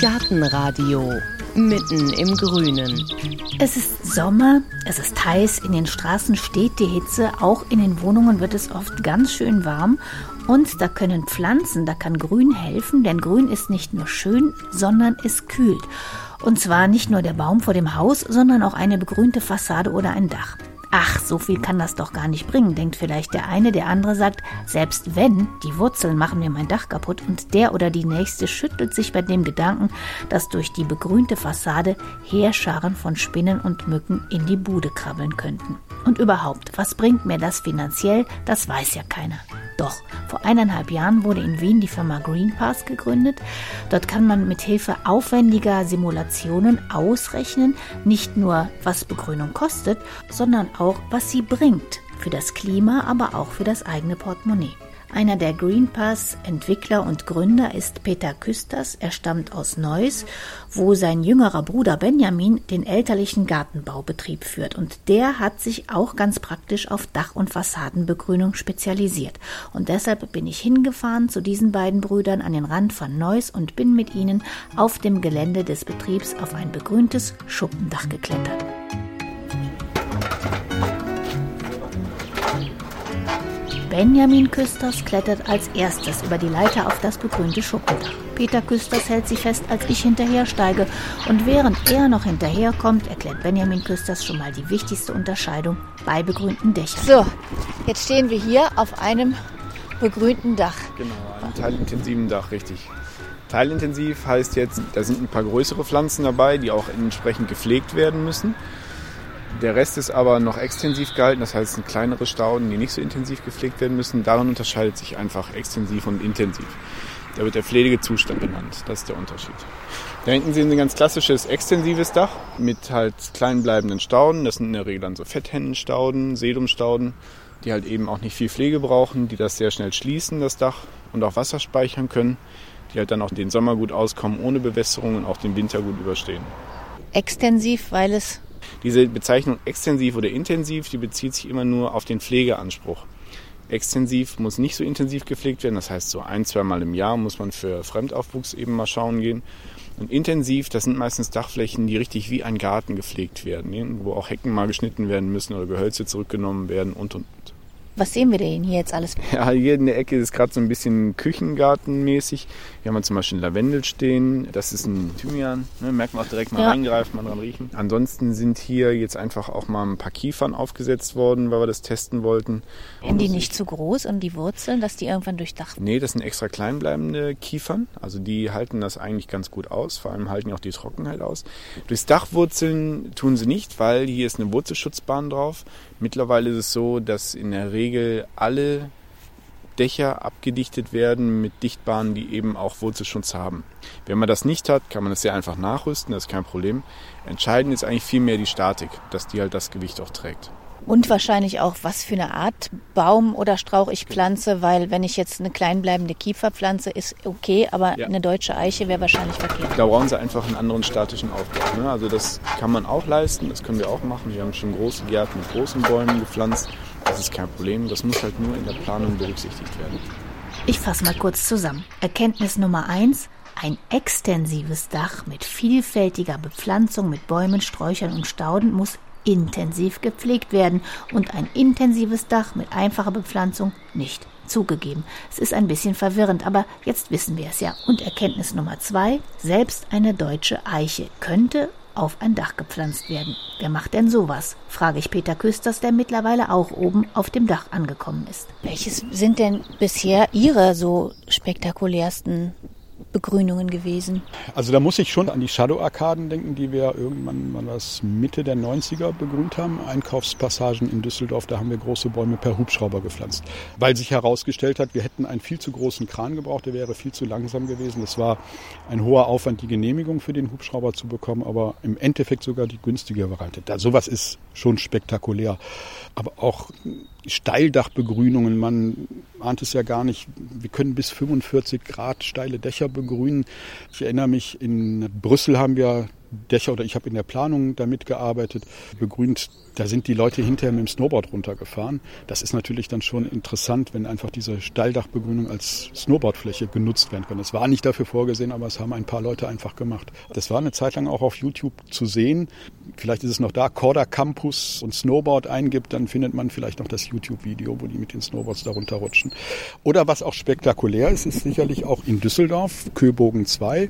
Gartenradio mitten im Grünen. Es ist Sommer, es ist heiß, in den Straßen steht die Hitze, auch in den Wohnungen wird es oft ganz schön warm und da können Pflanzen, da kann Grün helfen, denn Grün ist nicht nur schön, sondern es kühlt. Und zwar nicht nur der Baum vor dem Haus, sondern auch eine begrünte Fassade oder ein Dach. Ach, so viel kann das doch gar nicht bringen, denkt vielleicht der eine, der andere sagt, selbst wenn, die Wurzeln machen mir mein Dach kaputt und der oder die nächste schüttelt sich bei dem Gedanken, dass durch die begrünte Fassade Heerscharen von Spinnen und Mücken in die Bude krabbeln könnten. Und überhaupt, was bringt mir das finanziell, das weiß ja keiner. Doch, vor eineinhalb Jahren wurde in Wien die Firma Greenpass gegründet. Dort kann man mit Hilfe aufwendiger Simulationen ausrechnen, nicht nur was Begrünung kostet, sondern auch was sie bringt. Für das Klima, aber auch für das eigene Portemonnaie. Einer der Greenpass-Entwickler und Gründer ist Peter Küsters. Er stammt aus Neuss, wo sein jüngerer Bruder Benjamin den elterlichen Gartenbaubetrieb führt. Und der hat sich auch ganz praktisch auf Dach- und Fassadenbegrünung spezialisiert. Und deshalb bin ich hingefahren zu diesen beiden Brüdern an den Rand von Neuss und bin mit ihnen auf dem Gelände des Betriebs auf ein begrüntes Schuppendach geklettert. Benjamin Küsters klettert als erstes über die Leiter auf das begrünte Schuppendach. Peter Küsters hält sie fest, als ich hinterhersteige. Und während er noch hinterherkommt, erklärt Benjamin Küsters schon mal die wichtigste Unterscheidung bei begrünten Dächern. So, jetzt stehen wir hier auf einem begrünten Dach. Genau, einem teilintensiven Dach, richtig. Teilintensiv heißt jetzt, da sind ein paar größere Pflanzen dabei, die auch entsprechend gepflegt werden müssen. Der Rest ist aber noch extensiv gehalten, das heißt, es sind kleinere Stauden, die nicht so intensiv gepflegt werden müssen. Daran unterscheidet sich einfach extensiv und intensiv. Da wird der Pflegezustand genannt. Das ist der Unterschied. Da hinten sehen Sie ein ganz klassisches extensives Dach mit halt klein bleibenden Stauden. Das sind in der Regel dann so Fetthennenstauden, Sedumstauden, die halt eben auch nicht viel Pflege brauchen, die das sehr schnell schließen, das Dach, und auch Wasser speichern können, die halt dann auch den Sommer gut auskommen, ohne Bewässerung und auch den Winter gut überstehen. Extensiv, weil es diese Bezeichnung extensiv oder intensiv, die bezieht sich immer nur auf den Pflegeanspruch. Extensiv muss nicht so intensiv gepflegt werden, das heißt so ein, zweimal im Jahr muss man für Fremdaufwuchs eben mal schauen gehen. Und intensiv, das sind meistens Dachflächen, die richtig wie ein Garten gepflegt werden, wo auch Hecken mal geschnitten werden müssen oder Gehölze zurückgenommen werden und und und. Was sehen wir denn hier jetzt alles? Ja, hier in der Ecke ist gerade so ein bisschen Küchengartenmäßig. Hier haben wir zum Beispiel Lavendel stehen. Das ist ein Thymian. Ne? Merkt man auch direkt mal ja. reingreifen, mal dran riechen. Ansonsten sind hier jetzt einfach auch mal ein paar Kiefern aufgesetzt worden, weil wir das testen wollten. Sind die nicht zu groß und die Wurzeln, dass die irgendwann durchdacht? Nee, das sind extra kleinbleibende Kiefern. Also die halten das eigentlich ganz gut aus. Vor allem halten auch die Trockenheit aus. Durchs Dachwurzeln tun sie nicht, weil hier ist eine Wurzelschutzbahn drauf. Mittlerweile ist es so, dass in der Regel alle Dächer abgedichtet werden mit Dichtbahnen, die eben auch Wurzelschutz haben. Wenn man das nicht hat, kann man das sehr einfach nachrüsten, das ist kein Problem. Entscheidend ist eigentlich vielmehr die Statik, dass die halt das Gewicht auch trägt. Und wahrscheinlich auch, was für eine Art Baum oder Strauch ich pflanze, weil wenn ich jetzt eine kleinbleibende Kiefer pflanze, ist okay, aber ja. eine deutsche Eiche wäre wahrscheinlich verkehrt. Da brauchen sie einfach einen anderen statischen Aufbau. Ne? Also das kann man auch leisten, das können wir auch machen. Wir haben schon große Gärten mit großen Bäumen gepflanzt. Das ist kein Problem, das muss halt nur in der Planung berücksichtigt werden. Ich fasse mal kurz zusammen. Erkenntnis Nummer eins. Ein extensives Dach mit vielfältiger Bepflanzung mit Bäumen, Sträuchern und Stauden muss intensiv gepflegt werden und ein intensives Dach mit einfacher Bepflanzung nicht. Zugegeben, es ist ein bisschen verwirrend, aber jetzt wissen wir es ja. Und Erkenntnis Nummer zwei, selbst eine deutsche Eiche könnte auf ein Dach gepflanzt werden. Wer macht denn sowas? frage ich Peter Küsters, der mittlerweile auch oben auf dem Dach angekommen ist. Welches sind denn bisher Ihre so spektakulärsten Begrünungen gewesen? Also da muss ich schon an die Shadow-Arkaden denken, die wir irgendwann mal was Mitte der 90er begrünt haben. Einkaufspassagen in Düsseldorf, da haben wir große Bäume per Hubschrauber gepflanzt. Weil sich herausgestellt hat, wir hätten einen viel zu großen Kran gebraucht, der wäre viel zu langsam gewesen. Es war ein hoher Aufwand, die Genehmigung für den Hubschrauber zu bekommen, aber im Endeffekt sogar die günstige Variante. Da, sowas ist schon spektakulär. Aber auch Steildachbegrünungen, man ahnt es ja gar nicht. Wir können bis 45 Grad steile Dächer begrünen. Ich erinnere mich, in Brüssel haben wir Dächer oder ich habe in der Planung damit gearbeitet, begrünt. Da sind die Leute hinterher mit dem Snowboard runtergefahren. Das ist natürlich dann schon interessant, wenn einfach diese Steildachbegrünung als Snowboardfläche genutzt werden kann. Das war nicht dafür vorgesehen, aber es haben ein paar Leute einfach gemacht. Das war eine Zeit lang auch auf YouTube zu sehen. Vielleicht ist es noch da, Corda Campus und Snowboard eingibt, dann findet man vielleicht noch das YouTube-Video, wo die mit den Snowboards da runterrutschen. Oder was auch spektakulär ist, ist sicherlich auch in Düsseldorf, Köbogen 2.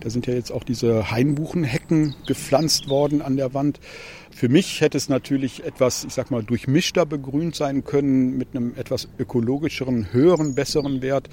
Da sind ja jetzt auch diese Hainbuchenhecken gepflanzt worden an der Wand. Für mich hätte es natürlich etwas, ich sag mal, durchmischter begrünt sein können mit einem etwas ökologischeren, höheren, besseren Wert.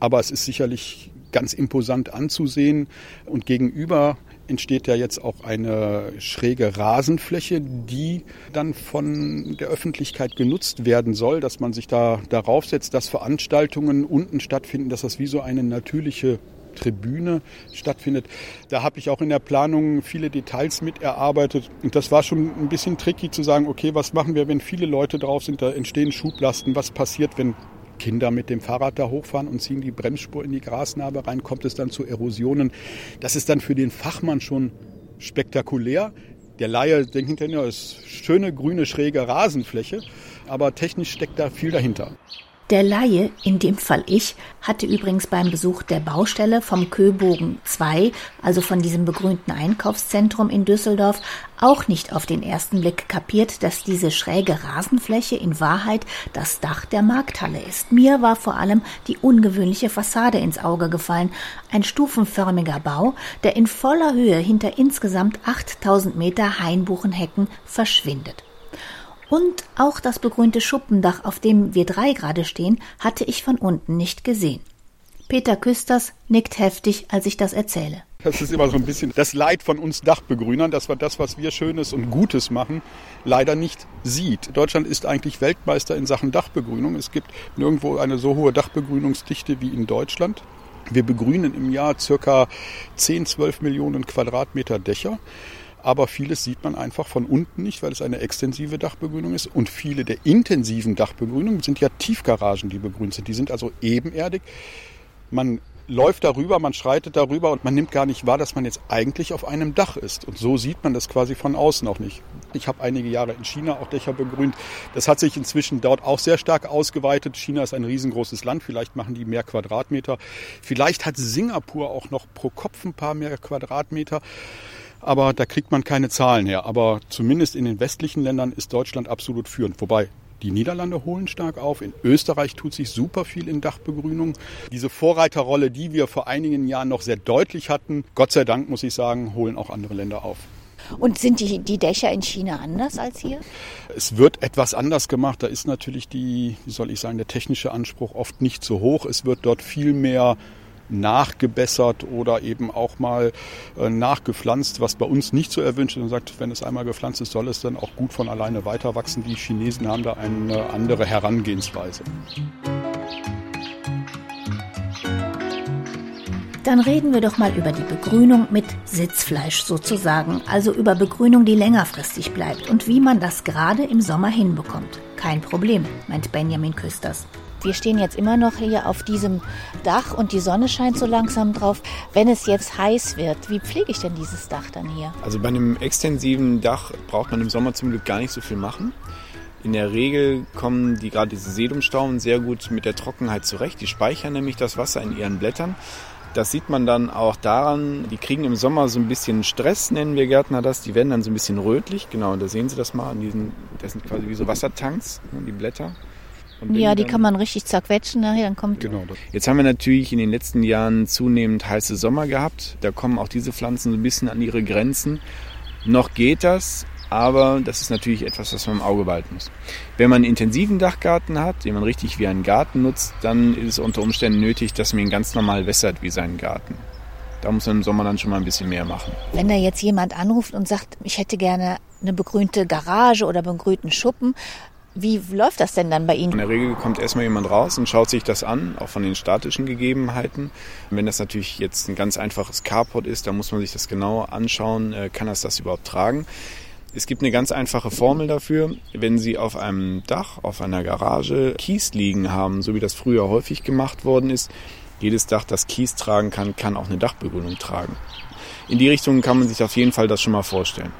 Aber es ist sicherlich ganz imposant anzusehen und gegenüber entsteht ja jetzt auch eine schräge Rasenfläche, die dann von der Öffentlichkeit genutzt werden soll, dass man sich da darauf setzt, dass Veranstaltungen unten stattfinden, dass das wie so eine natürliche Tribüne stattfindet. Da habe ich auch in der Planung viele Details mit erarbeitet. Und das war schon ein bisschen tricky zu sagen, okay, was machen wir, wenn viele Leute drauf sind, da entstehen Schublasten, was passiert, wenn Kinder mit dem Fahrrad da hochfahren und ziehen die Bremsspur in die Grasnarbe rein, kommt es dann zu Erosionen. Das ist dann für den Fachmann schon spektakulär. Der Laie denkt hinterher, das ist schöne grüne schräge Rasenfläche, aber technisch steckt da viel dahinter. Der Laie, in dem Fall ich, hatte übrigens beim Besuch der Baustelle vom Köbogen 2, also von diesem begrünten Einkaufszentrum in Düsseldorf, auch nicht auf den ersten Blick kapiert, dass diese schräge Rasenfläche in Wahrheit das Dach der Markthalle ist. Mir war vor allem die ungewöhnliche Fassade ins Auge gefallen. Ein stufenförmiger Bau, der in voller Höhe hinter insgesamt 8000 Meter Hainbuchenhecken verschwindet. Und auch das begrünte Schuppendach, auf dem wir drei gerade stehen, hatte ich von unten nicht gesehen. Peter Küsters nickt heftig, als ich das erzähle. Das ist immer so ein bisschen das Leid von uns Dachbegrünern, dass wir das, was wir Schönes und Gutes machen, leider nicht sieht. Deutschland ist eigentlich Weltmeister in Sachen Dachbegrünung. Es gibt nirgendwo eine so hohe Dachbegrünungsdichte wie in Deutschland. Wir begrünen im Jahr circa 10, 12 Millionen Quadratmeter Dächer aber vieles sieht man einfach von unten nicht, weil es eine extensive Dachbegrünung ist. Und viele der intensiven Dachbegrünungen sind ja Tiefgaragen, die begrünt sind. Die sind also ebenerdig. Man läuft darüber, man schreitet darüber und man nimmt gar nicht wahr, dass man jetzt eigentlich auf einem Dach ist. Und so sieht man das quasi von außen auch nicht. Ich habe einige Jahre in China auch Dächer begrünt. Das hat sich inzwischen dort auch sehr stark ausgeweitet. China ist ein riesengroßes Land. Vielleicht machen die mehr Quadratmeter. Vielleicht hat Singapur auch noch pro Kopf ein paar mehr Quadratmeter aber da kriegt man keine Zahlen her. Aber zumindest in den westlichen Ländern ist Deutschland absolut führend. Wobei die Niederlande holen stark auf. In Österreich tut sich super viel in Dachbegrünung. Diese Vorreiterrolle, die wir vor einigen Jahren noch sehr deutlich hatten, Gott sei Dank muss ich sagen, holen auch andere Länder auf. Und sind die, die Dächer in China anders als hier? Es wird etwas anders gemacht. Da ist natürlich die, wie soll ich sagen, der technische Anspruch oft nicht so hoch. Es wird dort viel mehr nachgebessert oder eben auch mal äh, nachgepflanzt, was bei uns nicht so erwünscht ist. Und sagt, wenn es einmal gepflanzt ist, soll es dann auch gut von alleine weiter wachsen. Die Chinesen haben da eine andere Herangehensweise. Dann reden wir doch mal über die Begrünung mit Sitzfleisch sozusagen, also über Begrünung, die längerfristig bleibt und wie man das gerade im Sommer hinbekommt. Kein Problem, meint Benjamin Küsters. Wir stehen jetzt immer noch hier auf diesem Dach und die Sonne scheint so langsam drauf. Wenn es jetzt heiß wird, wie pflege ich denn dieses Dach dann hier? Also bei einem extensiven Dach braucht man im Sommer zum Glück gar nicht so viel machen. In der Regel kommen die gerade diese Sedumstauden sehr gut mit der Trockenheit zurecht. Die speichern nämlich das Wasser in ihren Blättern. Das sieht man dann auch daran, die kriegen im Sommer so ein bisschen Stress, nennen wir Gärtner das. Die werden dann so ein bisschen rötlich. Genau, da sehen Sie das mal an diesen, das sind quasi wie so Wassertanks, ne, die Blätter. Ja, die kann man richtig zerquetschen nachher, dann kommt. Genau. Jetzt haben wir natürlich in den letzten Jahren zunehmend heiße Sommer gehabt. Da kommen auch diese Pflanzen so ein bisschen an ihre Grenzen. Noch geht das, aber das ist natürlich etwas, was man im Auge behalten muss. Wenn man einen intensiven Dachgarten hat, den man richtig wie einen Garten nutzt, dann ist es unter Umständen nötig, dass man ihn ganz normal wässert wie seinen Garten. Da muss man im Sommer dann schon mal ein bisschen mehr machen. Wenn da jetzt jemand anruft und sagt, ich hätte gerne eine begrünte Garage oder begrünten Schuppen, wie läuft das denn dann bei Ihnen? In der Regel kommt erstmal jemand raus und schaut sich das an, auch von den statischen Gegebenheiten. Wenn das natürlich jetzt ein ganz einfaches Carport ist, dann muss man sich das genau anschauen, äh, kann das das überhaupt tragen. Es gibt eine ganz einfache Formel dafür. Wenn Sie auf einem Dach, auf einer Garage Kies liegen haben, so wie das früher häufig gemacht worden ist, jedes Dach, das Kies tragen kann, kann auch eine Dachbegrünung tragen. in die Richtung kann man sich auf jeden Fall das schon mal vorstellen.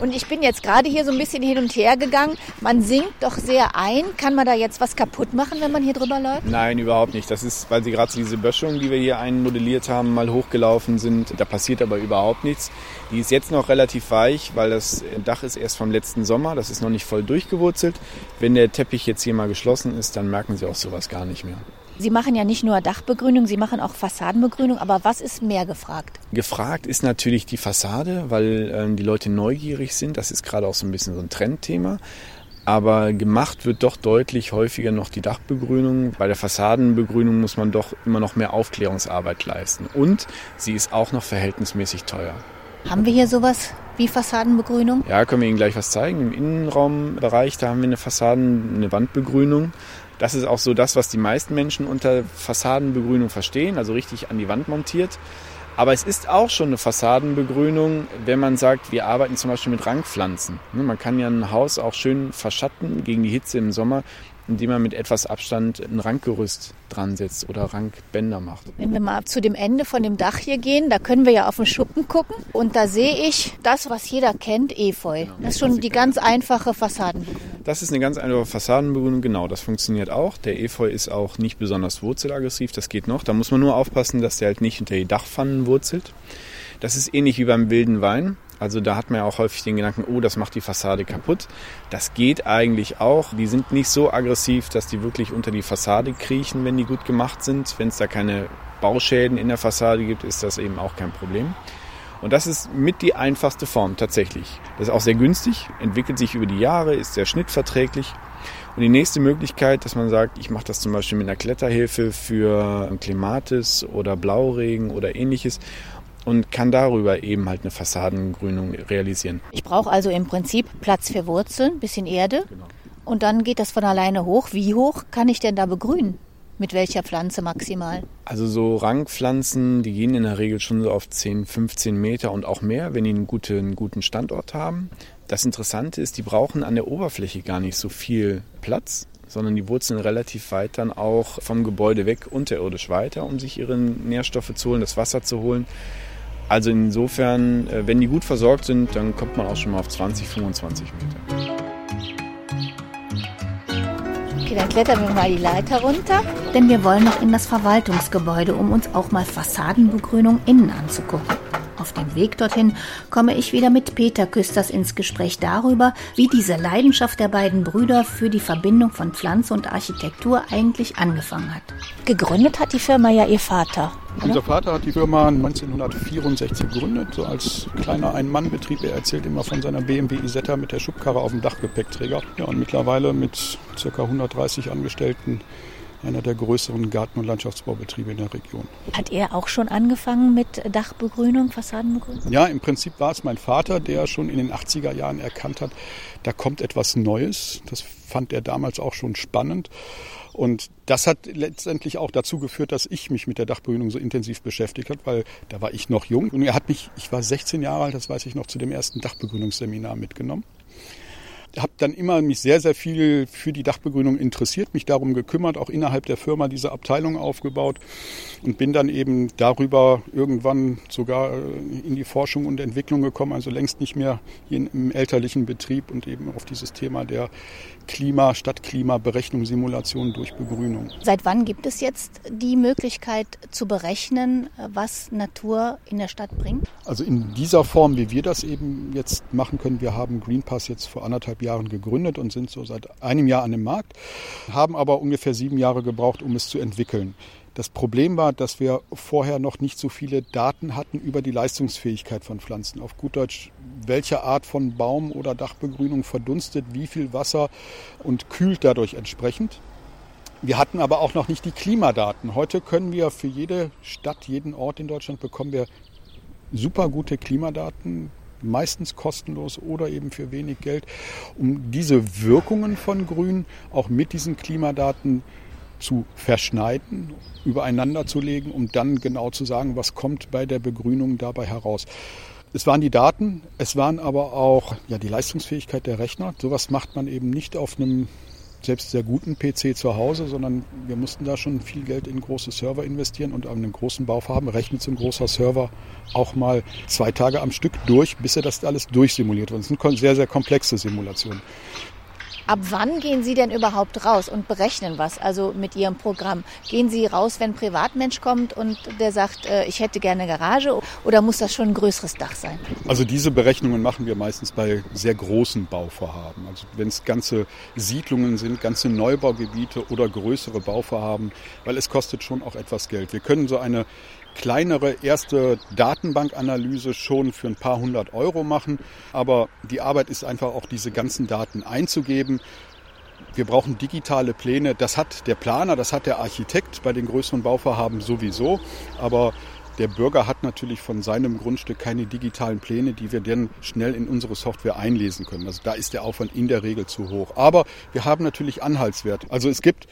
Und ich bin jetzt gerade hier so ein bisschen hin und her gegangen. Man sinkt doch sehr ein. Kann man da jetzt was kaputt machen, wenn man hier drüber läuft? Nein, überhaupt nicht. Das ist, weil sie gerade so diese Böschung, die wir hier einmodelliert haben, mal hochgelaufen sind. Da passiert aber überhaupt nichts. Die ist jetzt noch relativ weich, weil das Dach ist erst vom letzten Sommer. Das ist noch nicht voll durchgewurzelt. Wenn der Teppich jetzt hier mal geschlossen ist, dann merken sie auch sowas gar nicht mehr. Sie machen ja nicht nur Dachbegrünung, Sie machen auch Fassadenbegrünung. Aber was ist mehr gefragt? Gefragt ist natürlich die Fassade, weil ähm, die Leute neugierig sind. Das ist gerade auch so ein bisschen so ein Trendthema. Aber gemacht wird doch deutlich häufiger noch die Dachbegrünung. Bei der Fassadenbegrünung muss man doch immer noch mehr Aufklärungsarbeit leisten. Und sie ist auch noch verhältnismäßig teuer. Haben wir hier sowas wie Fassadenbegrünung? Ja, können wir Ihnen gleich was zeigen. Im Innenraumbereich, da haben wir eine Fassaden, eine Wandbegrünung. Das ist auch so das, was die meisten Menschen unter Fassadenbegrünung verstehen, also richtig an die Wand montiert. Aber es ist auch schon eine Fassadenbegrünung, wenn man sagt, wir arbeiten zum Beispiel mit Rangpflanzen. Ne, man kann ja ein Haus auch schön verschatten gegen die Hitze im Sommer indem man mit etwas Abstand ein Rankgerüst dran setzt oder Rankbänder macht. Wenn wir mal zu dem Ende von dem Dach hier gehen, da können wir ja auf den Schuppen gucken und da sehe ich das, was jeder kennt, Efeu. Genau, das ist schon die ganz einfache Fassadenbegrünung. Das ist eine ganz einfache Fassadenbegrünung, genau, das funktioniert auch. Der Efeu ist auch nicht besonders wurzelaggressiv, das geht noch. Da muss man nur aufpassen, dass der halt nicht hinter die Dachpfannen wurzelt. Das ist ähnlich wie beim wilden Wein. Also da hat man ja auch häufig den Gedanken, oh, das macht die Fassade kaputt. Das geht eigentlich auch. Die sind nicht so aggressiv, dass die wirklich unter die Fassade kriechen, wenn die gut gemacht sind. Wenn es da keine Bauschäden in der Fassade gibt, ist das eben auch kein Problem. Und das ist mit die einfachste Form tatsächlich. Das ist auch sehr günstig, entwickelt sich über die Jahre, ist sehr schnittverträglich. Und die nächste Möglichkeit, dass man sagt, ich mache das zum Beispiel mit einer Kletterhilfe für Klimatis oder Blauregen oder ähnliches und kann darüber eben halt eine Fassadengrünung realisieren. Ich brauche also im Prinzip Platz für Wurzeln, bisschen Erde genau. und dann geht das von alleine hoch. Wie hoch kann ich denn da begrünen? Mit welcher Pflanze maximal? Also so Rangpflanzen, die gehen in der Regel schon so auf 10, 15 Meter und auch mehr, wenn die einen guten, einen guten Standort haben. Das Interessante ist, die brauchen an der Oberfläche gar nicht so viel Platz, sondern die wurzeln relativ weit dann auch vom Gebäude weg unterirdisch weiter, um sich ihre Nährstoffe zu holen, das Wasser zu holen. Also insofern, äh, wenn die gut versorgt sind, dann kommt man auch schon mal auf 20, 25 Meter. Okay, dann klettern wir mal die Leiter runter. Denn wir wollen noch in das Verwaltungsgebäude, um uns auch mal Fassadenbegrünung innen anzugucken. Auf dem Weg dorthin komme ich wieder mit Peter Küsters ins Gespräch darüber, wie diese Leidenschaft der beiden Brüder für die Verbindung von Pflanze und Architektur eigentlich angefangen hat. Gegründet hat die Firma ja ihr Vater. Oder? Unser Vater hat die Firma 1964 gegründet, so als kleiner Ein-Mann-Betrieb. Er erzählt immer von seiner BMW Isetta mit der Schubkarre auf dem Dachgepäckträger. Ja, und mittlerweile mit ca. 130 Angestellten einer der größeren Garten- und Landschaftsbaubetriebe in der Region. Hat er auch schon angefangen mit Dachbegrünung, Fassadenbegrünung? Ja, im Prinzip war es mein Vater, der schon in den 80er Jahren erkannt hat, da kommt etwas Neues. Das fand er damals auch schon spannend. Und das hat letztendlich auch dazu geführt, dass ich mich mit der Dachbegrünung so intensiv beschäftigt habe, weil da war ich noch jung. Und er hat mich, ich war 16 Jahre alt, das weiß ich noch, zu dem ersten Dachbegrünungsseminar mitgenommen habe dann immer mich sehr, sehr viel für die Dachbegrünung interessiert, mich darum gekümmert, auch innerhalb der Firma diese Abteilung aufgebaut und bin dann eben darüber irgendwann sogar äh, in die Forschung und Entwicklung gekommen, also längst nicht mehr hier im elterlichen Betrieb und eben auf dieses Thema der Klima, Stadtklimaberechnung, Simulation durch Begrünung. Seit wann gibt es jetzt die Möglichkeit zu berechnen, was Natur in der Stadt bringt? Also in dieser Form, wie wir das eben jetzt machen können. Wir haben Greenpass jetzt vor anderthalb Jahren gegründet und sind so seit einem Jahr an dem Markt, haben aber ungefähr sieben Jahre gebraucht, um es zu entwickeln. Das Problem war, dass wir vorher noch nicht so viele Daten hatten über die Leistungsfähigkeit von Pflanzen. Auf gut Deutsch, welche Art von Baum- oder Dachbegrünung verdunstet, wie viel Wasser und kühlt dadurch entsprechend. Wir hatten aber auch noch nicht die Klimadaten. Heute können wir für jede Stadt, jeden Ort in Deutschland bekommen wir super gute Klimadaten, meistens kostenlos oder eben für wenig Geld, um diese Wirkungen von Grün auch mit diesen Klimadaten zu verschneiden, übereinander zu legen, um dann genau zu sagen, was kommt bei der Begrünung dabei heraus. Es waren die Daten, es waren aber auch ja, die Leistungsfähigkeit der Rechner. Sowas macht man eben nicht auf einem selbst sehr guten PC zu Hause, sondern wir mussten da schon viel Geld in große Server investieren und an einem großen Bauvorhaben rechnet so ein großer Server auch mal zwei Tage am Stück durch, bis er das alles durchsimuliert wird. Das sind sehr, sehr komplexe Simulationen. Ab wann gehen Sie denn überhaupt raus und berechnen was, also mit Ihrem Programm? Gehen Sie raus, wenn ein Privatmensch kommt und der sagt, äh, ich hätte gerne eine Garage oder muss das schon ein größeres Dach sein? Also diese Berechnungen machen wir meistens bei sehr großen Bauvorhaben. Also wenn es ganze Siedlungen sind, ganze Neubaugebiete oder größere Bauvorhaben, weil es kostet schon auch etwas Geld. Wir können so eine kleinere erste Datenbankanalyse schon für ein paar hundert Euro machen. Aber die Arbeit ist einfach auch diese ganzen Daten einzugeben. Wir brauchen digitale Pläne. Das hat der Planer, das hat der Architekt bei den größeren Bauvorhaben sowieso. Aber der Bürger hat natürlich von seinem Grundstück keine digitalen Pläne, die wir dann schnell in unsere Software einlesen können. Also da ist der Aufwand in der Regel zu hoch. Aber wir haben natürlich Anhaltswerte. Also es gibt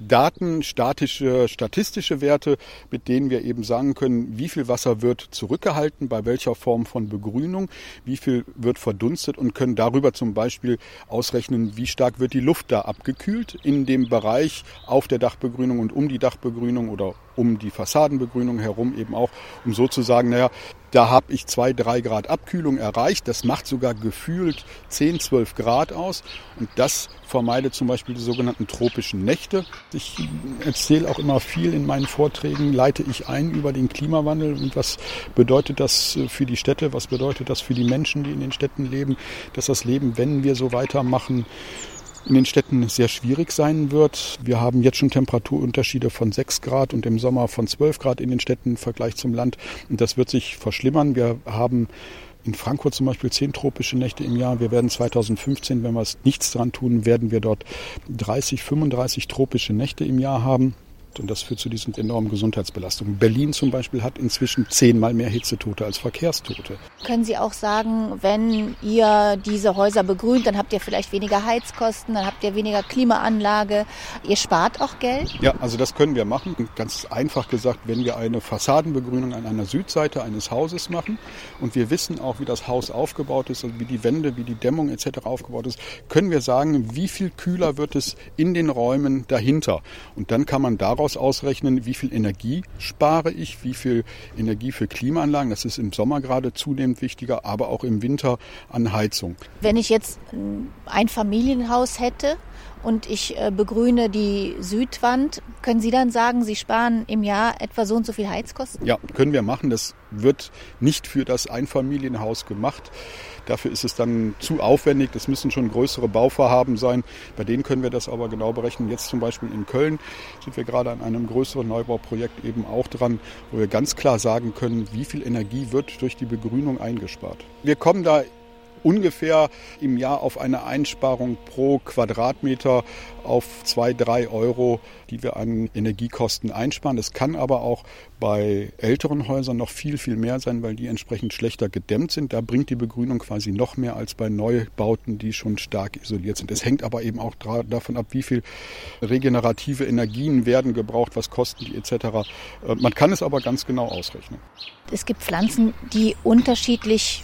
Daten, statische, statistische Werte, mit denen wir eben sagen können, wie viel Wasser wird zurückgehalten, bei welcher Form von Begrünung, wie viel wird verdunstet und können darüber zum Beispiel ausrechnen, wie stark wird die Luft da abgekühlt in dem Bereich auf der Dachbegrünung und um die Dachbegrünung oder um die Fassadenbegrünung herum eben auch, um so zu sagen, naja, da habe ich zwei, drei Grad Abkühlung erreicht. Das macht sogar gefühlt 10, 12 Grad aus. Und das vermeidet zum Beispiel die sogenannten tropischen Nächte. Ich erzähle auch immer viel in meinen Vorträgen, leite ich ein über den Klimawandel und was bedeutet das für die Städte, was bedeutet das für die Menschen, die in den Städten leben, dass das Leben, wenn wir so weitermachen, in den Städten sehr schwierig sein wird. Wir haben jetzt schon Temperaturunterschiede von 6 Grad und im Sommer von 12 Grad in den Städten im Vergleich zum Land. Und das wird sich verschlimmern. Wir haben in Frankfurt zum Beispiel zehn tropische Nächte im Jahr. Wir werden 2015, wenn wir es nichts dran tun, werden wir dort 30, 35 tropische Nächte im Jahr haben. Und das führt zu diesen enormen Gesundheitsbelastungen. Berlin zum Beispiel hat inzwischen zehnmal mehr Hitzetote als Verkehrstote. Können Sie auch sagen, wenn ihr diese Häuser begrünt, dann habt ihr vielleicht weniger Heizkosten, dann habt ihr weniger Klimaanlage. Ihr spart auch Geld? Ja, also das können wir machen. Ganz einfach gesagt, wenn wir eine Fassadenbegrünung an einer Südseite eines Hauses machen und wir wissen auch, wie das Haus aufgebaut ist, also wie die Wände, wie die Dämmung etc. aufgebaut ist, können wir sagen, wie viel kühler wird es in den Räumen dahinter. Und dann kann man daraus daraus ausrechnen, wie viel Energie spare ich, wie viel Energie für Klimaanlagen, das ist im Sommer gerade zunehmend wichtiger, aber auch im Winter an Heizung. Wenn ich jetzt ein Familienhaus hätte und ich äh, begrüne die Südwand, können Sie dann sagen, Sie sparen im Jahr etwa so und so viel Heizkosten? Ja, können wir machen. Das wird nicht für das Einfamilienhaus gemacht. Dafür ist es dann zu aufwendig. Das müssen schon größere Bauvorhaben sein. Bei denen können wir das aber genau berechnen. Jetzt zum Beispiel in Köln sind wir gerade an einem größeren Neubauprojekt eben auch dran, wo wir ganz klar sagen können, wie viel Energie wird durch die Begrünung eingespart. Wir kommen da ungefähr im Jahr auf eine Einsparung pro Quadratmeter auf zwei, drei Euro, die wir an Energiekosten einsparen. Das kann aber auch bei älteren Häusern noch viel, viel mehr sein, weil die entsprechend schlechter gedämmt sind. Da bringt die Begrünung quasi noch mehr als bei Neubauten, die schon stark isoliert sind. Es hängt aber eben auch davon ab, wie viel regenerative Energien werden gebraucht, was kosten die etc. Äh, man kann es aber ganz genau ausrechnen. Es gibt Pflanzen, die unterschiedlich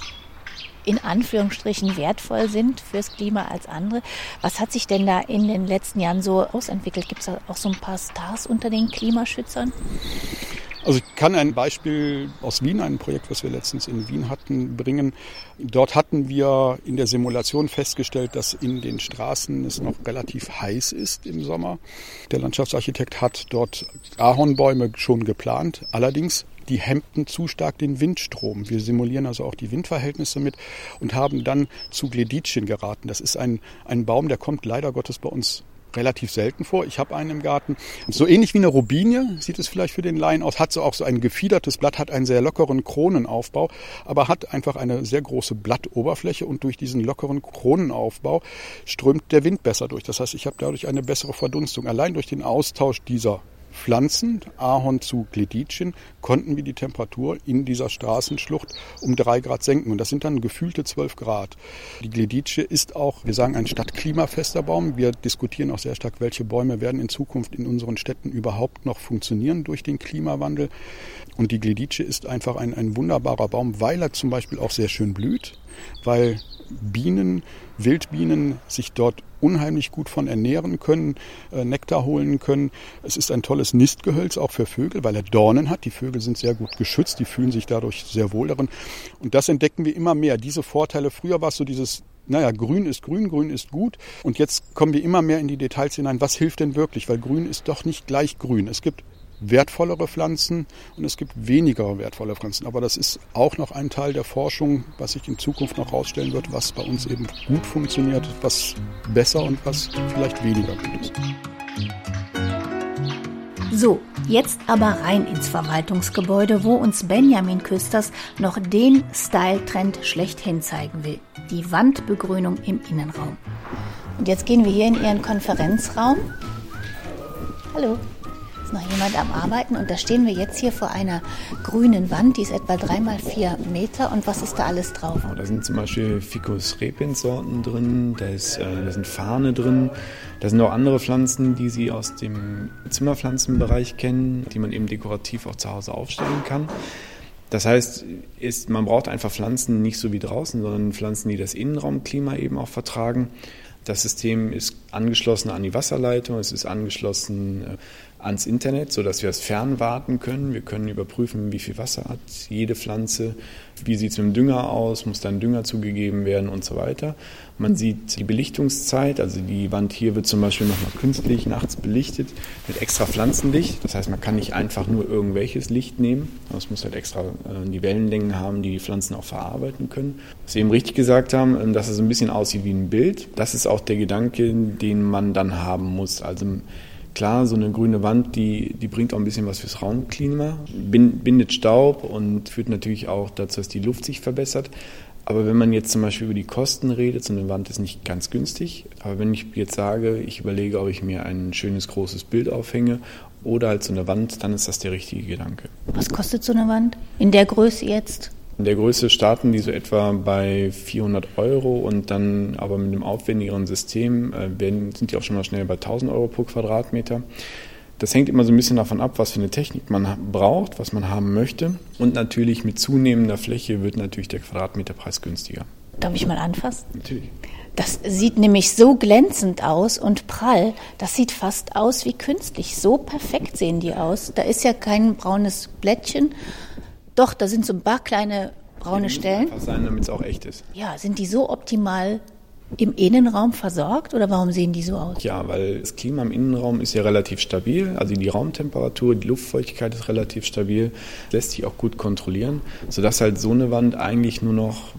in Anführungsstrichen wertvoll sind fürs Klima als andere. Was hat sich denn da in den letzten Jahren so ausentwickelt? Gibt es da auch so ein paar Stars unter den Klimaschützern? Also ich kann ein Beispiel aus Wien, ein Projekt, was wir letztens in Wien hatten, bringen. Dort hatten wir in der Simulation festgestellt, dass in den Straßen es noch relativ heiß ist im Sommer. Der Landschaftsarchitekt hat dort Ahornbäume schon geplant. Allerdings die hemmten zu stark den Windstrom. Wir simulieren also auch die Windverhältnisse mit und haben dann zu Gleditschen geraten. Das ist ein, ein Baum, der kommt leider Gottes bei uns relativ selten vor. Ich habe einen im Garten. So ähnlich wie eine Robinie sieht es vielleicht für den Laien aus. Hat so auch so ein gefiedertes Blatt, hat einen sehr lockeren Kronenaufbau, aber hat einfach eine sehr große Blattoberfläche und durch diesen lockeren Kronenaufbau strömt der Wind besser durch. Das heißt, ich habe dadurch eine bessere Verdunstung. Allein durch den Austausch dieser Pflanzen, Ahorn zu Gleditschen, konnten wir die Temperatur in dieser Straßenschlucht um drei Grad senken. Und das sind dann gefühlte zwölf Grad. Die Gleditsche ist auch, wir sagen, ein stadtklimafester Baum. Wir diskutieren auch sehr stark, welche Bäume werden in Zukunft in unseren Städten überhaupt noch funktionieren durch den Klimawandel. Und die Gleditsche ist einfach ein, ein wunderbarer Baum, weil er zum Beispiel auch sehr schön blüht, weil Bienen, Wildbienen sich dort unheimlich gut von ernähren können, äh, Nektar holen können. Es ist ein tolles Nistgehölz auch für Vögel, weil er Dornen hat. Die Vögel sind sehr gut geschützt, die fühlen sich dadurch sehr wohl darin. Und das entdecken wir immer mehr. Diese Vorteile, früher war es so dieses naja, grün ist grün, grün ist gut. Und jetzt kommen wir immer mehr in die Details hinein. Was hilft denn wirklich? Weil grün ist doch nicht gleich grün. Es gibt wertvollere Pflanzen und es gibt weniger wertvolle Pflanzen. Aber das ist auch noch ein Teil der Forschung, was sich in Zukunft noch herausstellen wird, was bei uns eben gut funktioniert, was besser und was vielleicht weniger gut ist. So, jetzt aber rein ins Verwaltungsgebäude, wo uns Benjamin Küsters noch den Style-Trend schlechthin zeigen will. Die Wandbegrünung im Innenraum. Und jetzt gehen wir hier in Ihren Konferenzraum. Hallo ist noch jemand am Arbeiten und da stehen wir jetzt hier vor einer grünen Wand, die ist etwa drei mal vier Meter und was ist da alles drauf? Da sind zum Beispiel Ficus repens Sorten drin, da, ist, äh, da sind Fahne drin, da sind auch andere Pflanzen, die Sie aus dem Zimmerpflanzenbereich kennen, die man eben dekorativ auch zu Hause aufstellen kann. Das heißt, ist, man braucht einfach Pflanzen nicht so wie draußen, sondern Pflanzen, die das Innenraumklima eben auch vertragen. Das System ist angeschlossen an die Wasserleitung, es ist angeschlossen äh, ans Internet, sodass wir es fernwarten können. Wir können überprüfen, wie viel Wasser hat jede Pflanze, wie sieht es mit dem Dünger aus, muss dann Dünger zugegeben werden und so weiter. Man sieht die Belichtungszeit, also die Wand hier wird zum Beispiel nochmal künstlich nachts belichtet mit extra Pflanzenlicht. Das heißt, man kann nicht einfach nur irgendwelches Licht nehmen, es muss halt extra äh, die Wellenlängen haben, die die Pflanzen auch verarbeiten können. Was Sie eben richtig gesagt haben, ähm, dass es ein bisschen aussieht wie ein Bild, das ist auch der Gedanke, den man dann haben muss. Also Klar, so eine grüne Wand, die, die bringt auch ein bisschen was fürs Raumklima, bindet Staub und führt natürlich auch dazu, dass die Luft sich verbessert. Aber wenn man jetzt zum Beispiel über die Kosten redet, so eine Wand ist nicht ganz günstig. Aber wenn ich jetzt sage, ich überlege, ob ich mir ein schönes großes Bild aufhänge oder halt so eine Wand, dann ist das der richtige Gedanke. Was kostet so eine Wand in der Größe jetzt? In der Größe starten die so etwa bei 400 Euro und dann aber mit einem aufwendigeren System äh, werden, sind die auch schon mal schnell bei 1000 Euro pro Quadratmeter. Das hängt immer so ein bisschen davon ab, was für eine Technik man braucht, was man haben möchte. Und natürlich mit zunehmender Fläche wird natürlich der Quadratmeterpreis günstiger. Darf ich mal anfassen? Natürlich. Das sieht nämlich so glänzend aus und prall. Das sieht fast aus wie künstlich. So perfekt sehen die aus. Da ist ja kein braunes Blättchen, doch, da sind so ein paar kleine braune die Stellen. Einfach sein, damit es auch echt ist. Ja, sind die so optimal im Innenraum versorgt oder warum sehen die so aus? Ja, weil das Klima im Innenraum ist ja relativ stabil. Also die Raumtemperatur, die Luftfeuchtigkeit ist relativ stabil, lässt sich auch gut kontrollieren, sodass halt so eine Wand eigentlich nur noch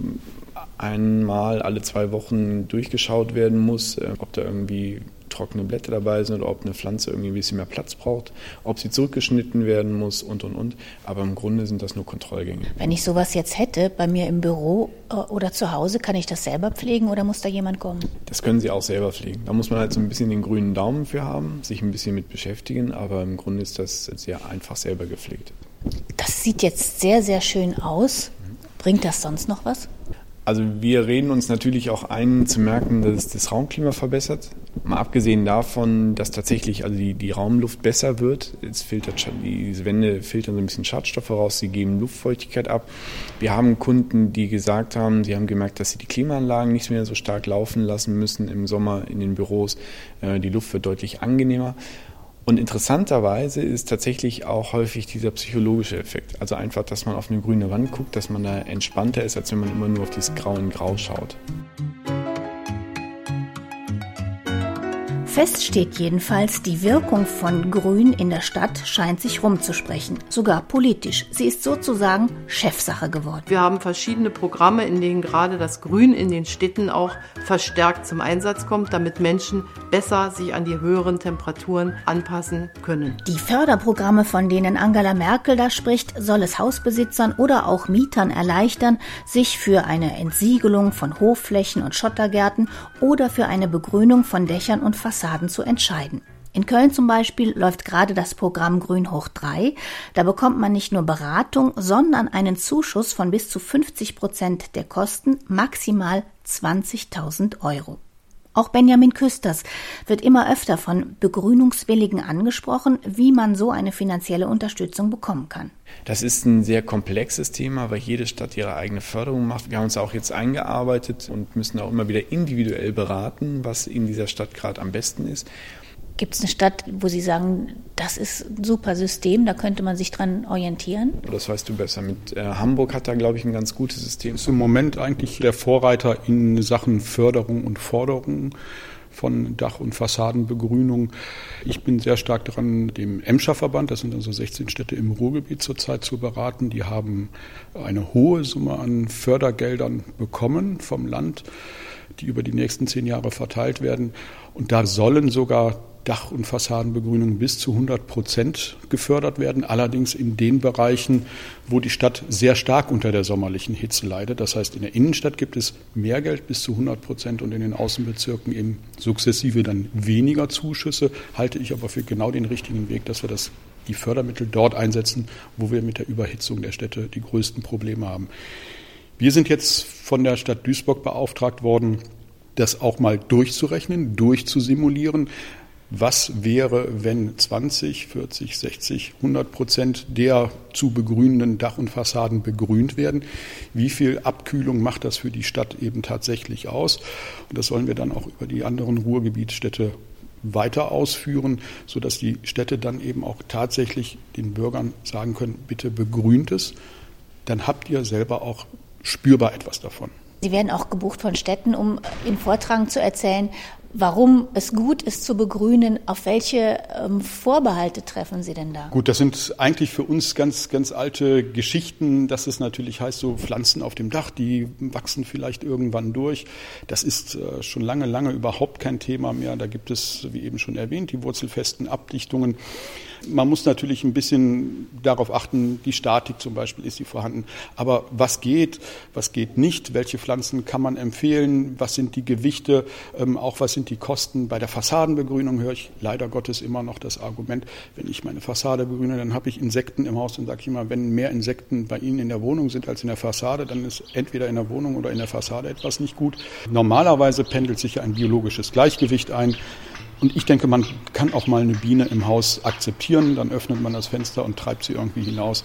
einmal alle zwei Wochen durchgeschaut werden muss, äh, ob da irgendwie trockene Blätter dabei sind oder ob eine Pflanze irgendwie ein bisschen mehr Platz braucht, ob sie zurückgeschnitten werden muss und und und. Aber im Grunde sind das nur Kontrollgänge. Wenn ich sowas jetzt hätte bei mir im Büro äh, oder zu Hause, kann ich das selber pflegen oder muss da jemand kommen? Das können Sie auch selber pflegen. Da muss man halt so ein bisschen den grünen Daumen für haben, sich ein bisschen mit beschäftigen, aber im Grunde ist das sehr einfach selber gepflegt. Das sieht jetzt sehr, sehr schön aus. Bringt das sonst noch was? Also wir reden uns natürlich auch ein, zu merken, dass es das Raumklima verbessert. Mal abgesehen davon, dass tatsächlich also die, die Raumluft besser wird. Es filtert, diese Wände filtern so ein bisschen Schadstoffe raus, sie geben Luftfeuchtigkeit ab. Wir haben Kunden, die gesagt haben, sie haben gemerkt, dass sie die Klimaanlagen nicht mehr so stark laufen lassen müssen im Sommer in den Büros. Äh, die Luft wird deutlich angenehmer. Und interessanterweise ist tatsächlich auch häufig dieser psychologische Effekt. Also einfach, dass man auf eine grüne Wand guckt, dass man da entspannter ist, als wenn man immer nur auf dieses Grau in Grau schaut. Fest steht jedenfalls, die Wirkung von Grün in der Stadt scheint sich rumzusprechen, sogar politisch. Sie ist sozusagen Chefsache geworden. Wir haben verschiedene Programme, in denen gerade das Grün in den Städten auch verstärkt zum Einsatz kommt, damit Menschen besser sich an die höheren Temperaturen anpassen können. Die Förderprogramme, von denen Angela Merkel da spricht, soll es Hausbesitzern oder auch Mietern erleichtern, sich für eine Entsiegelung von Hofflächen und Schottergärten oder für eine Begrünung von Dächern und Fassaden Fassaden zu entscheiden. In Köln zum Beispiel läuft gerade das Programm Grün hoch 3. Da bekommt man nicht nur Beratung, sondern einen Zuschuss von bis zu 50 Prozent der Kosten, maximal 20.000 Euro. Auch Benjamin Küsters wird immer öfter von Begrünungswilligen angesprochen, wie man so eine finanzielle Unterstützung bekommen kann. Das ist ein sehr komplexes Thema, weil jede Stadt ihre eigene Förderung macht. Wir haben uns auch jetzt eingearbeitet und müssen auch immer wieder individuell beraten, was in dieser Stadt gerade am besten ist. Gibt es eine Stadt, wo Sie sagen, das ist ein super System, da könnte man sich dran orientieren? Das weißt du besser. Mit äh, Hamburg hat da, glaube ich, ein ganz gutes System. Ist im Moment eigentlich der Vorreiter in Sachen Förderung und Forderung von Dach- und Fassadenbegrünung. Ich bin sehr stark daran, dem Emscher Verband, das sind also 16 Städte im Ruhrgebiet zurzeit zu beraten. Die haben eine hohe Summe an Fördergeldern bekommen vom Land, die über die nächsten zehn Jahre verteilt werden. Und da sollen sogar Dach- und Fassadenbegrünung bis zu 100 Prozent gefördert werden, allerdings in den Bereichen, wo die Stadt sehr stark unter der sommerlichen Hitze leidet. Das heißt, in der Innenstadt gibt es mehr Geld bis zu 100 Prozent und in den Außenbezirken eben sukzessive dann weniger Zuschüsse. Halte ich aber für genau den richtigen Weg, dass wir das, die Fördermittel dort einsetzen, wo wir mit der Überhitzung der Städte die größten Probleme haben. Wir sind jetzt von der Stadt Duisburg beauftragt worden, das auch mal durchzurechnen, durchzusimulieren was wäre, wenn 20, 40, 60, 100 Prozent der zu begrünenden Dach- und Fassaden begrünt werden? Wie viel Abkühlung macht das für die Stadt eben tatsächlich aus? Und das sollen wir dann auch über die anderen Ruhrgebietsstädte weiter ausführen, sodass die Städte dann eben auch tatsächlich den Bürgern sagen können, bitte begrünt es. Dann habt ihr selber auch spürbar etwas davon. Sie werden auch gebucht von Städten, um in Vortragen zu erzählen, warum es gut ist zu begrünen. Auf welche ähm, Vorbehalte treffen Sie denn da? Gut, das sind eigentlich für uns ganz, ganz alte Geschichten, dass es natürlich heißt, so Pflanzen auf dem Dach, die wachsen vielleicht irgendwann durch. Das ist äh, schon lange, lange überhaupt kein Thema mehr. Da gibt es, wie eben schon erwähnt, die wurzelfesten Abdichtungen. Man muss natürlich ein bisschen darauf achten, die Statik zum Beispiel, ist sie vorhanden. Aber was geht, was geht nicht, welche Pflanzen kann man empfehlen, was sind die Gewichte, ähm, auch was sind die Kosten. Bei der Fassadenbegrünung höre ich leider Gottes immer noch das Argument, wenn ich meine Fassade begrüne, dann habe ich Insekten im Haus. Dann sage ich immer, wenn mehr Insekten bei Ihnen in der Wohnung sind als in der Fassade, dann ist entweder in der Wohnung oder in der Fassade etwas nicht gut. Normalerweise pendelt sich ein biologisches Gleichgewicht ein. Und ich denke, man kann auch mal eine Biene im Haus akzeptieren. Dann öffnet man das Fenster und treibt sie irgendwie hinaus.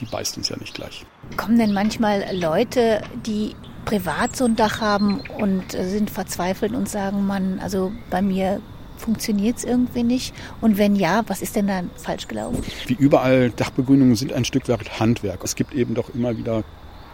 Die beißt uns ja nicht gleich. Kommen denn manchmal Leute, die privat so ein Dach haben und sind verzweifelt und sagen, man, also bei mir funktioniert es irgendwie nicht? Und wenn ja, was ist denn da falsch gelaufen? Wie überall, Dachbegrünungen sind ein Stück weit Handwerk. Es gibt eben doch immer wieder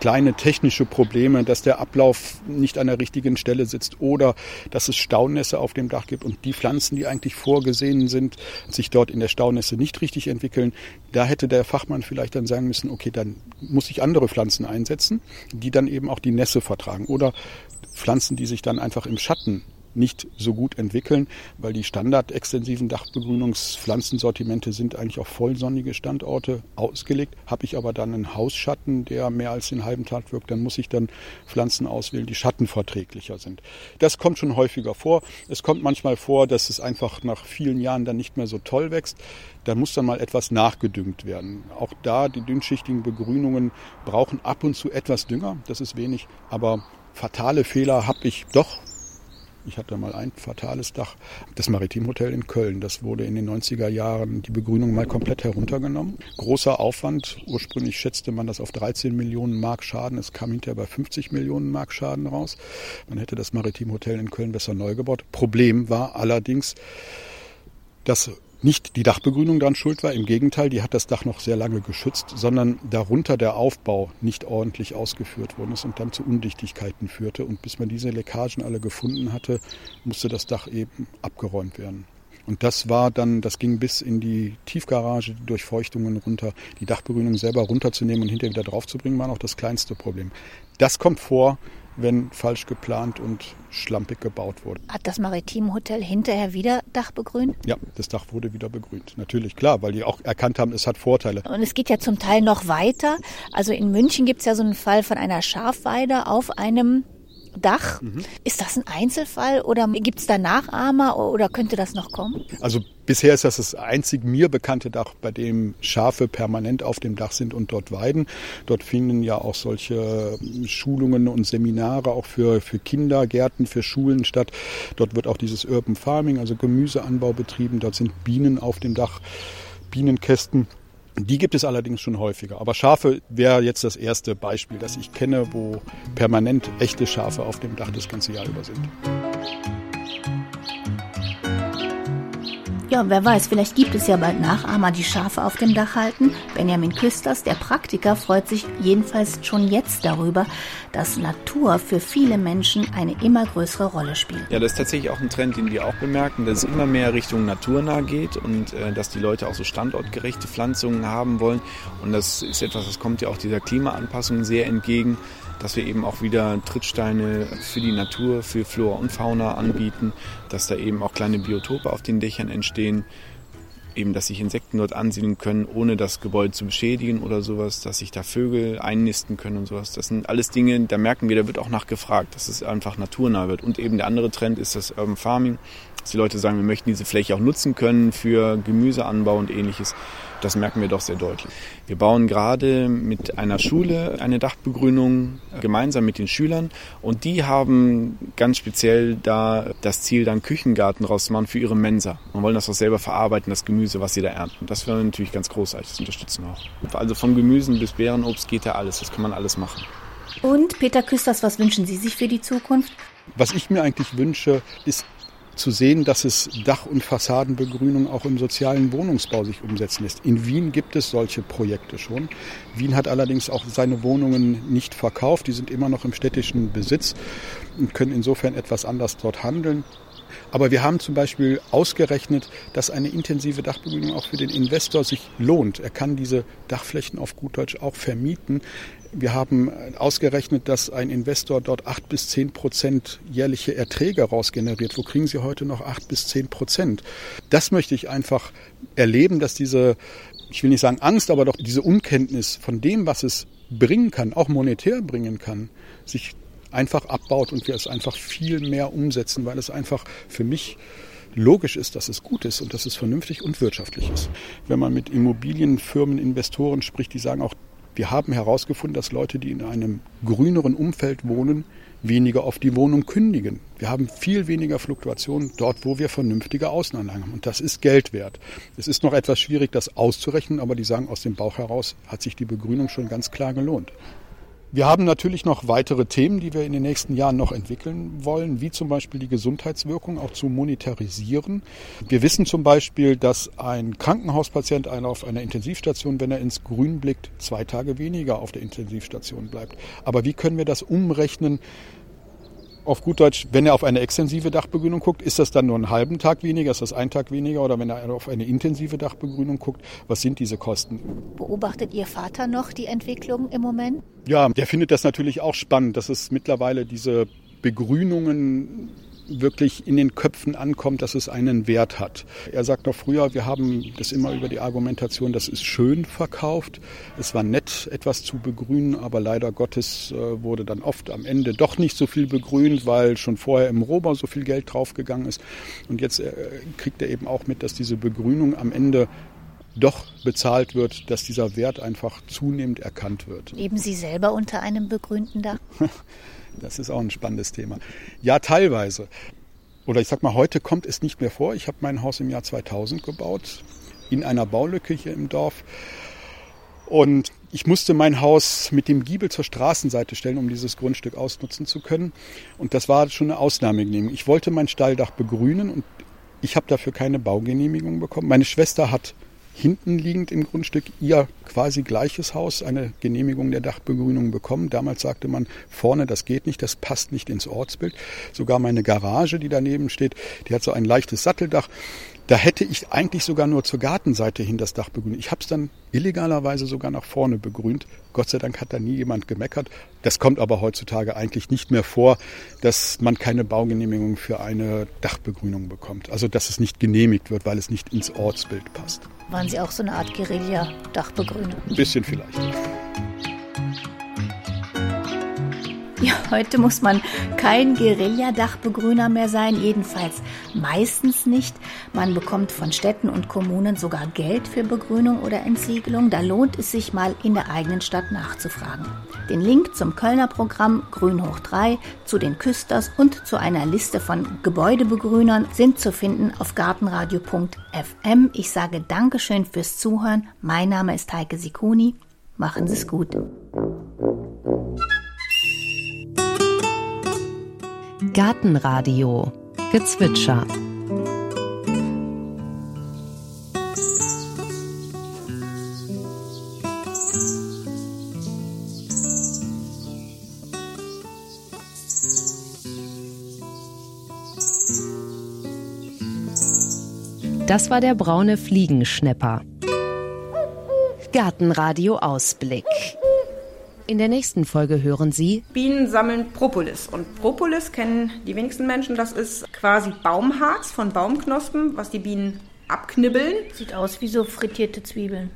kleine technische Probleme, dass der Ablauf nicht an der richtigen Stelle sitzt oder dass es Staunässe auf dem Dach gibt und die Pflanzen, die eigentlich vorgesehen sind, sich dort in der Staunässe nicht richtig entwickeln. Da hätte der Fachmann vielleicht dann sagen müssen, okay, dann muss ich andere Pflanzen einsetzen, die dann eben auch die Nässe vertragen oder Pflanzen, die sich dann einfach im Schatten nicht so gut entwickeln, weil die standardextensiven Dachbegrünungspflanzensortimente sind eigentlich auf vollsonnige Standorte ausgelegt. Habe ich aber dann einen Hausschatten, der mehr als den halben Tag wirkt, dann muss ich dann Pflanzen auswählen, die schattenverträglicher sind. Das kommt schon häufiger vor. Es kommt manchmal vor, dass es einfach nach vielen Jahren dann nicht mehr so toll wächst. Da muss dann mal etwas nachgedüngt werden. Auch da, die dünnschichtigen Begrünungen brauchen ab und zu etwas Dünger. Das ist wenig, aber fatale Fehler habe ich doch ich hatte mal ein fatales Dach. Das Maritimhotel in Köln, das wurde in den 90er Jahren die Begrünung mal komplett heruntergenommen. Großer Aufwand. Ursprünglich schätzte man das auf 13 Millionen Mark Schaden. Es kam hinterher bei 50 Millionen Mark Schaden raus. Man hätte das Maritimhotel in Köln besser neu gebaut. Problem war allerdings, dass nicht die Dachbegrünung daran schuld war, im Gegenteil, die hat das Dach noch sehr lange geschützt, sondern darunter der Aufbau nicht ordentlich ausgeführt worden ist und dann zu Undichtigkeiten führte. Und bis man diese Leckagen alle gefunden hatte, musste das Dach eben abgeräumt werden. Und das war dann, das ging bis in die Tiefgarage, die Durchfeuchtungen runter. Die Dachbegrünung selber runterzunehmen und hinterher wieder draufzubringen, war noch das kleinste Problem. Das kommt vor, wenn falsch geplant und schlampig gebaut wurde. Hat das Maritimhotel hinterher wieder Dach begrünt? Ja, das Dach wurde wieder begrünt. Natürlich, klar, weil die auch erkannt haben, es hat Vorteile. Und es geht ja zum Teil noch weiter. Also in München gibt es ja so einen Fall von einer Schafweide auf einem Dach. Mhm. Ist das ein Einzelfall oder gibt es da Nachahmer oder könnte das noch kommen? Also bisher ist das das einzig mir bekannte Dach, bei dem Schafe permanent auf dem Dach sind und dort weiden. Dort finden ja auch solche Schulungen und Seminare auch für, für Kindergärten, für Schulen statt. Dort wird auch dieses Urban Farming, also Gemüseanbau betrieben. Dort sind Bienen auf dem Dach, Bienenkästen. Die gibt es allerdings schon häufiger. Aber Schafe wäre jetzt das erste Beispiel, das ich kenne, wo permanent echte Schafe auf dem Dach das ganze Jahr über sind. Ja, wer weiß, vielleicht gibt es ja bald Nachahmer, die Schafe auf dem Dach halten. Benjamin Küsters, der Praktiker, freut sich jedenfalls schon jetzt darüber, dass Natur für viele Menschen eine immer größere Rolle spielt. Ja, das ist tatsächlich auch ein Trend, den wir auch bemerken, dass es immer mehr Richtung naturnah geht und äh, dass die Leute auch so standortgerechte Pflanzungen haben wollen. Und das ist etwas, das kommt ja auch dieser Klimaanpassung sehr entgegen dass wir eben auch wieder Trittsteine für die Natur, für Flora und Fauna anbieten, dass da eben auch kleine Biotope auf den Dächern entstehen, eben, dass sich Insekten dort ansiedeln können, ohne das Gebäude zu beschädigen oder sowas, dass sich da Vögel einnisten können und sowas. Das sind alles Dinge, da merken wir, da wird auch nachgefragt, dass es einfach naturnah wird. Und eben der andere Trend ist das Urban Farming, dass die Leute sagen, wir möchten diese Fläche auch nutzen können für Gemüseanbau und ähnliches. Das merken wir doch sehr deutlich. Wir bauen gerade mit einer Schule eine Dachbegrünung gemeinsam mit den Schülern und die haben ganz speziell da das Ziel, dann Küchengarten rauszumachen für ihre Mensa und wollen das auch selber verarbeiten, das Gemüse, was sie da ernten. Das wäre natürlich ganz großartig, das unterstützen wir auch. Also von Gemüsen bis Beerenobst geht da alles, das kann man alles machen. Und Peter Küsters, was wünschen Sie sich für die Zukunft? Was ich mir eigentlich wünsche, ist zu sehen, dass es Dach- und Fassadenbegrünung auch im sozialen Wohnungsbau sich umsetzen lässt. In Wien gibt es solche Projekte schon. Wien hat allerdings auch seine Wohnungen nicht verkauft. Die sind immer noch im städtischen Besitz und können insofern etwas anders dort handeln. Aber wir haben zum Beispiel ausgerechnet, dass eine intensive Dachbegrünung auch für den Investor sich lohnt. Er kann diese Dachflächen auf gut Deutsch auch vermieten. Wir haben ausgerechnet, dass ein Investor dort acht bis zehn Prozent jährliche Erträge rausgeneriert. Wo kriegen Sie heute noch acht bis zehn Prozent? Das möchte ich einfach erleben, dass diese, ich will nicht sagen Angst, aber doch diese Unkenntnis von dem, was es bringen kann, auch monetär bringen kann, sich einfach abbaut und wir es einfach viel mehr umsetzen, weil es einfach für mich logisch ist, dass es gut ist und dass es vernünftig und wirtschaftlich ist. Wenn man mit Immobilienfirmen, Investoren spricht, die sagen auch, wir haben herausgefunden, dass Leute, die in einem grüneren Umfeld wohnen, weniger oft die Wohnung kündigen. Wir haben viel weniger Fluktuationen dort, wo wir vernünftige Außenanlagen haben. Und das ist Geld wert. Es ist noch etwas schwierig, das auszurechnen, aber die sagen, aus dem Bauch heraus hat sich die Begrünung schon ganz klar gelohnt. Wir haben natürlich noch weitere Themen, die wir in den nächsten Jahren noch entwickeln wollen, wie zum Beispiel die Gesundheitswirkung auch zu monetarisieren. Wir wissen zum Beispiel, dass ein Krankenhauspatient einer auf einer Intensivstation, wenn er ins Grün blickt, zwei Tage weniger auf der Intensivstation bleibt. Aber wie können wir das umrechnen auf gut Deutsch, wenn er auf eine extensive Dachbegrünung guckt, ist das dann nur einen halben Tag weniger, ist das ein Tag weniger? Oder wenn er auf eine intensive Dachbegrünung guckt, was sind diese Kosten? Beobachtet Ihr Vater noch die Entwicklung im Moment? Ja, der findet das natürlich auch spannend, dass es mittlerweile diese Begrünungen wirklich in den Köpfen ankommt, dass es einen Wert hat. Er sagt noch früher, wir haben das immer über die Argumentation, das ist schön verkauft. Es war nett, etwas zu begrünen, aber leider Gottes äh, wurde dann oft am Ende doch nicht so viel begrünt, weil schon vorher im Rober so viel Geld draufgegangen ist. Und jetzt äh, kriegt er eben auch mit, dass diese Begrünung am Ende doch bezahlt wird, dass dieser Wert einfach zunehmend erkannt wird. Leben Sie selber unter einem begrünten Dach? Das ist auch ein spannendes Thema. Ja, teilweise. Oder ich sag mal, heute kommt es nicht mehr vor. Ich habe mein Haus im Jahr 2000 gebaut, in einer Baulücke hier im Dorf. Und ich musste mein Haus mit dem Giebel zur Straßenseite stellen, um dieses Grundstück ausnutzen zu können. Und das war schon eine Ausnahmegenehmigung. Ich wollte mein Stalldach begrünen und ich habe dafür keine Baugenehmigung bekommen. Meine Schwester hat hinten liegend im Grundstück ihr quasi gleiches Haus eine Genehmigung der Dachbegrünung bekommen. Damals sagte man vorne, das geht nicht, das passt nicht ins Ortsbild. Sogar meine Garage, die daneben steht, die hat so ein leichtes Satteldach. Da hätte ich eigentlich sogar nur zur Gartenseite hin das Dach begrünt. Ich habe es dann illegalerweise sogar nach vorne begrünt. Gott sei Dank hat da nie jemand gemeckert. Das kommt aber heutzutage eigentlich nicht mehr vor, dass man keine Baugenehmigung für eine Dachbegrünung bekommt. Also dass es nicht genehmigt wird, weil es nicht ins Ortsbild passt. Waren Sie auch so eine Art Guerilla-Dachbegrüner? Ein bisschen vielleicht. Ja, heute muss man kein Guerilladachbegrüner mehr sein, jedenfalls meistens nicht. Man bekommt von Städten und Kommunen sogar Geld für Begrünung oder Entsiegelung. Da lohnt es sich mal in der eigenen Stadt nachzufragen. Den Link zum Kölner Programm Grün hoch 3, zu den Küsters und zu einer Liste von Gebäudebegrünern sind zu finden auf gartenradio.fm. Ich sage Dankeschön fürs Zuhören. Mein Name ist Heike Sikuni. Machen Sie es gut. Gartenradio Gezwitscher Das war der braune Fliegenschnepper. Gartenradio Ausblick. In der nächsten Folge hören Sie Bienen sammeln Propolis. Und Propolis kennen die wenigsten Menschen. Das ist quasi Baumharz von Baumknospen, was die Bienen abknibbeln. Sieht aus wie so frittierte Zwiebeln.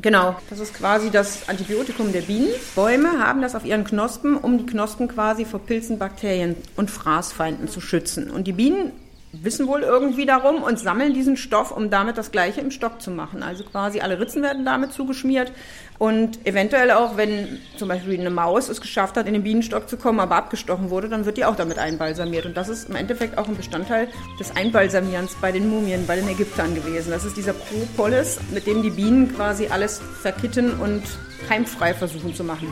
Genau, das ist quasi das Antibiotikum der Bienen. Bäume haben das auf ihren Knospen, um die Knospen quasi vor Pilzen, Bakterien und Fraßfeinden zu schützen. Und die Bienen wissen wohl irgendwie darum und sammeln diesen Stoff, um damit das Gleiche im Stock zu machen. Also quasi alle Ritzen werden damit zugeschmiert und eventuell auch, wenn zum Beispiel eine Maus es geschafft hat, in den Bienenstock zu kommen, aber abgestochen wurde, dann wird die auch damit einbalsamiert. Und das ist im Endeffekt auch ein Bestandteil des Einbalsamierens bei den Mumien, bei den Ägyptern gewesen. Das ist dieser Propolis, mit dem die Bienen quasi alles verkitten und keimfrei versuchen zu machen.